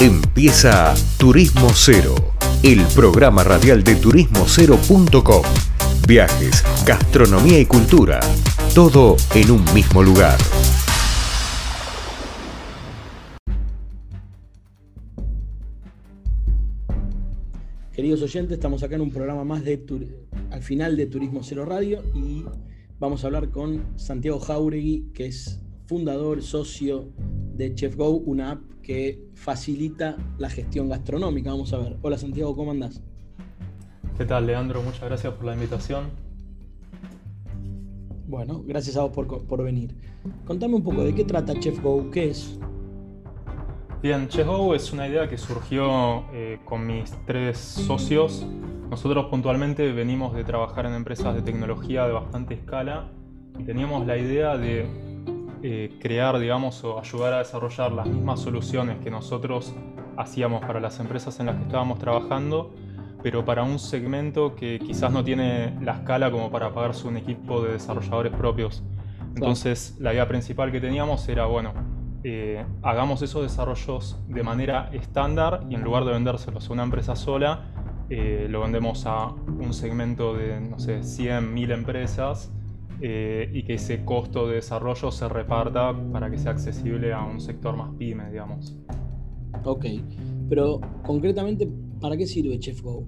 Empieza Turismo Cero, el programa radial de turismocero.com. Viajes, gastronomía y cultura, todo en un mismo lugar. Queridos oyentes, estamos acá en un programa más de al final de Turismo Cero Radio y vamos a hablar con Santiago Jauregui, que es fundador, socio de ChefGo, una app que facilita la gestión gastronómica. Vamos a ver. Hola Santiago, ¿cómo andás? ¿Qué tal, Leandro? Muchas gracias por la invitación. Bueno, gracias a vos por, venir. Contame un poco de qué trata ChefGo, ¿qué es? Bien, ChefGo es una idea que surgió eh, con mis tres socios. Nosotros puntualmente venimos de trabajar en empresas de tecnología de bastante escala y teníamos la idea de eh, crear, digamos, o ayudar a desarrollar las mismas soluciones que nosotros hacíamos para las empresas en las que estábamos trabajando, pero para un segmento que quizás no tiene la escala como para pagarse un equipo de desarrolladores propios. Entonces, la idea principal que teníamos era, bueno, eh, hagamos esos desarrollos de manera estándar y en lugar de vendérselos a una empresa sola, eh, lo vendemos a un segmento de, no sé, 100, 1000 empresas eh, y que ese costo de desarrollo se reparta para que sea accesible a un sector más pyme, digamos. Ok, pero concretamente, ¿para qué sirve ChefGo?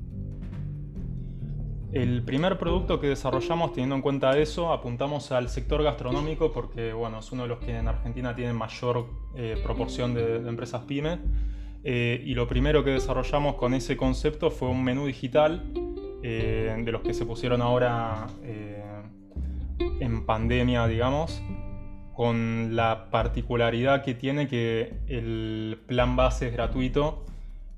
El primer producto que desarrollamos, teniendo en cuenta eso, apuntamos al sector gastronómico porque bueno, es uno de los que en Argentina tiene mayor eh, proporción de, empresas pyme. Eh, y lo primero que desarrollamos con ese concepto fue un menú digital de los que se pusieron ahora en pandemia, digamos, con la particularidad que tiene que el plan base es gratuito.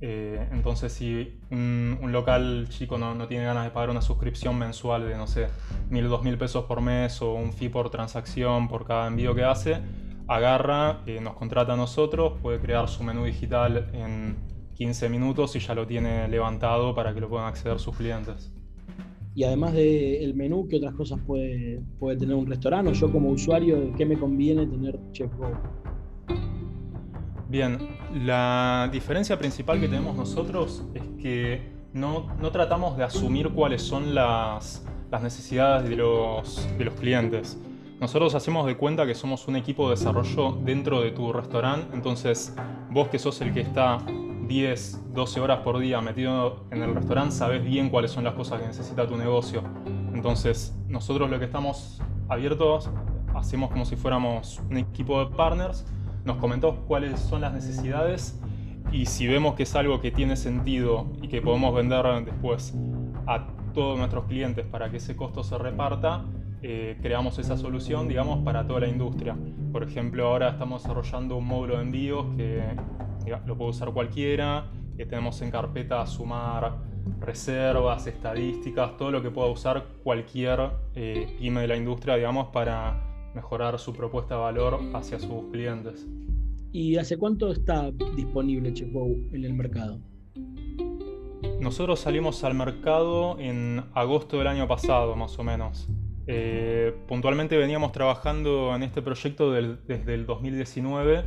Eh, entonces, si un, local chico no, tiene ganas de pagar una suscripción mensual de, no sé, mil, dos mil pesos por mes o un fee por transacción por cada envío que hace, agarra, eh, nos contrata a nosotros, puede crear su menú digital en 15 minutos y ya lo tiene levantado para que lo puedan acceder sus clientes. Y además del menú, ¿qué otras cosas puede, puede tener un restaurante? O yo como usuario, ¿qué me conviene tener ChefGo? Bien, la diferencia principal que tenemos nosotros es que no, no tratamos de asumir cuáles son las, las necesidades de los, de los clientes. Nosotros hacemos de cuenta que somos un equipo de desarrollo dentro de tu restaurante, entonces vos que sos el que está 10, 12 horas por día metido en el restaurante, sabes bien cuáles son las cosas que necesita tu negocio. Entonces, nosotros lo que estamos abiertos, hacemos como si fuéramos un equipo de partners, nos comentamos cuáles son las necesidades y si vemos que es algo que tiene sentido y que podemos vender después a todos nuestros clientes para que ese costo se reparta, eh, creamos esa solución, digamos, para toda la industria. Por ejemplo, ahora estamos desarrollando un módulo de envíos que lo puede usar cualquiera. que tenemos en carpeta sumar reservas, estadísticas, todo lo que pueda usar cualquier eh, pyme de la industria, digamos, para mejorar su propuesta de valor hacia sus clientes. ¿Y hace cuánto está disponible ChefGo en el mercado? Nosotros salimos al mercado en agosto del año pasado, más o menos. Eh, puntualmente veníamos trabajando en este proyecto desde el 2019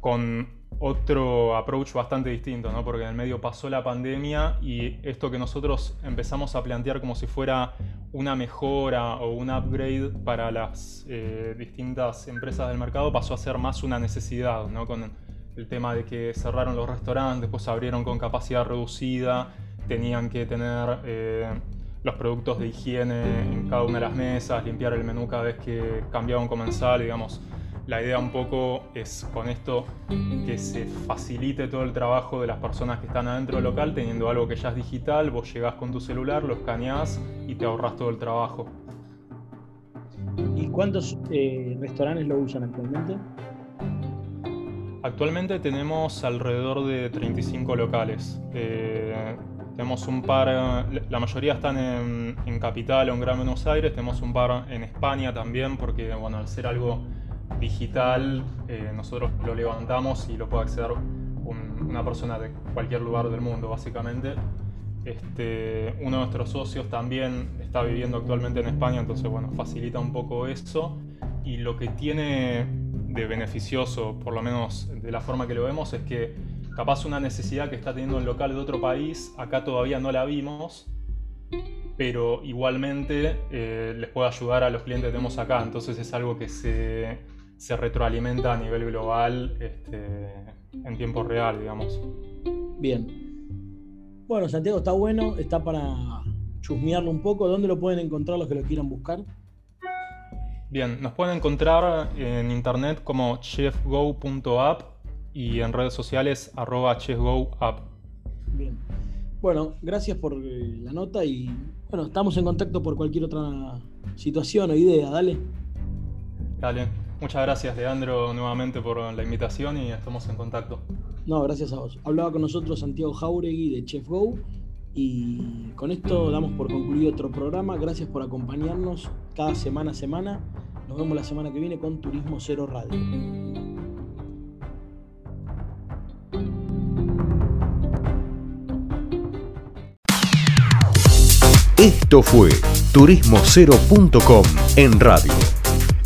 con otro approach bastante distinto, ¿no? porque en el medio pasó la pandemia y esto que nosotros empezamos a plantear como si fuera una mejora o un upgrade para las eh, distintas empresas del mercado pasó a ser más una necesidad, ¿no? con el tema de que cerraron los restaurantes, después abrieron con capacidad reducida, tenían que tener eh, los productos de higiene en cada una de las mesas, limpiar el menú cada vez que cambiaba un comensal, digamos la idea un poco es con esto que se facilite todo el trabajo de las personas que están adentro del local teniendo algo que ya es digital, vos llegás con tu celular, lo escaneás y te ahorras todo el trabajo. ¿Y cuántos eh, restaurantes lo usan actualmente? Actualmente tenemos alrededor de 35 locales. Eh, tenemos un par, la mayoría están en, en, Capital o en Gran Buenos Aires, tenemos un par en España también, porque bueno, al ser algo digital, eh, nosotros lo levantamos y lo puede acceder una persona de cualquier lugar del mundo, básicamente. Este, uno de nuestros socios también está viviendo actualmente en España, entonces bueno, facilita un poco eso. Y lo que tiene de beneficioso, por lo menos de la forma que lo vemos, es que capaz una necesidad que está teniendo el local de otro país, acá todavía no la vimos, pero igualmente eh, les puede ayudar a los clientes que tenemos acá. Entonces es algo que se, retroalimenta a nivel global este, en tiempo real, digamos. Bien. Bueno, Santiago está bueno, está para chusmearlo un poco. ¿Dónde lo pueden encontrar los que lo quieran buscar? Bien, nos pueden encontrar en internet como chefgo.app y en redes sociales arroba chefgoapp. Bien. Bueno, gracias por la nota y bueno, estamos en contacto por cualquier otra situación o idea, dale. Dale. Muchas gracias, Leandro, nuevamente por la invitación y estamos en contacto. No, gracias a vos. Hablaba con nosotros Santiago Jauregui de Chef Go y con esto damos por concluido otro programa. Gracias por acompañarnos cada semana a semana. Nos vemos la semana que viene con Turismo Cero Radio. Esto fue turismocero.com en radio.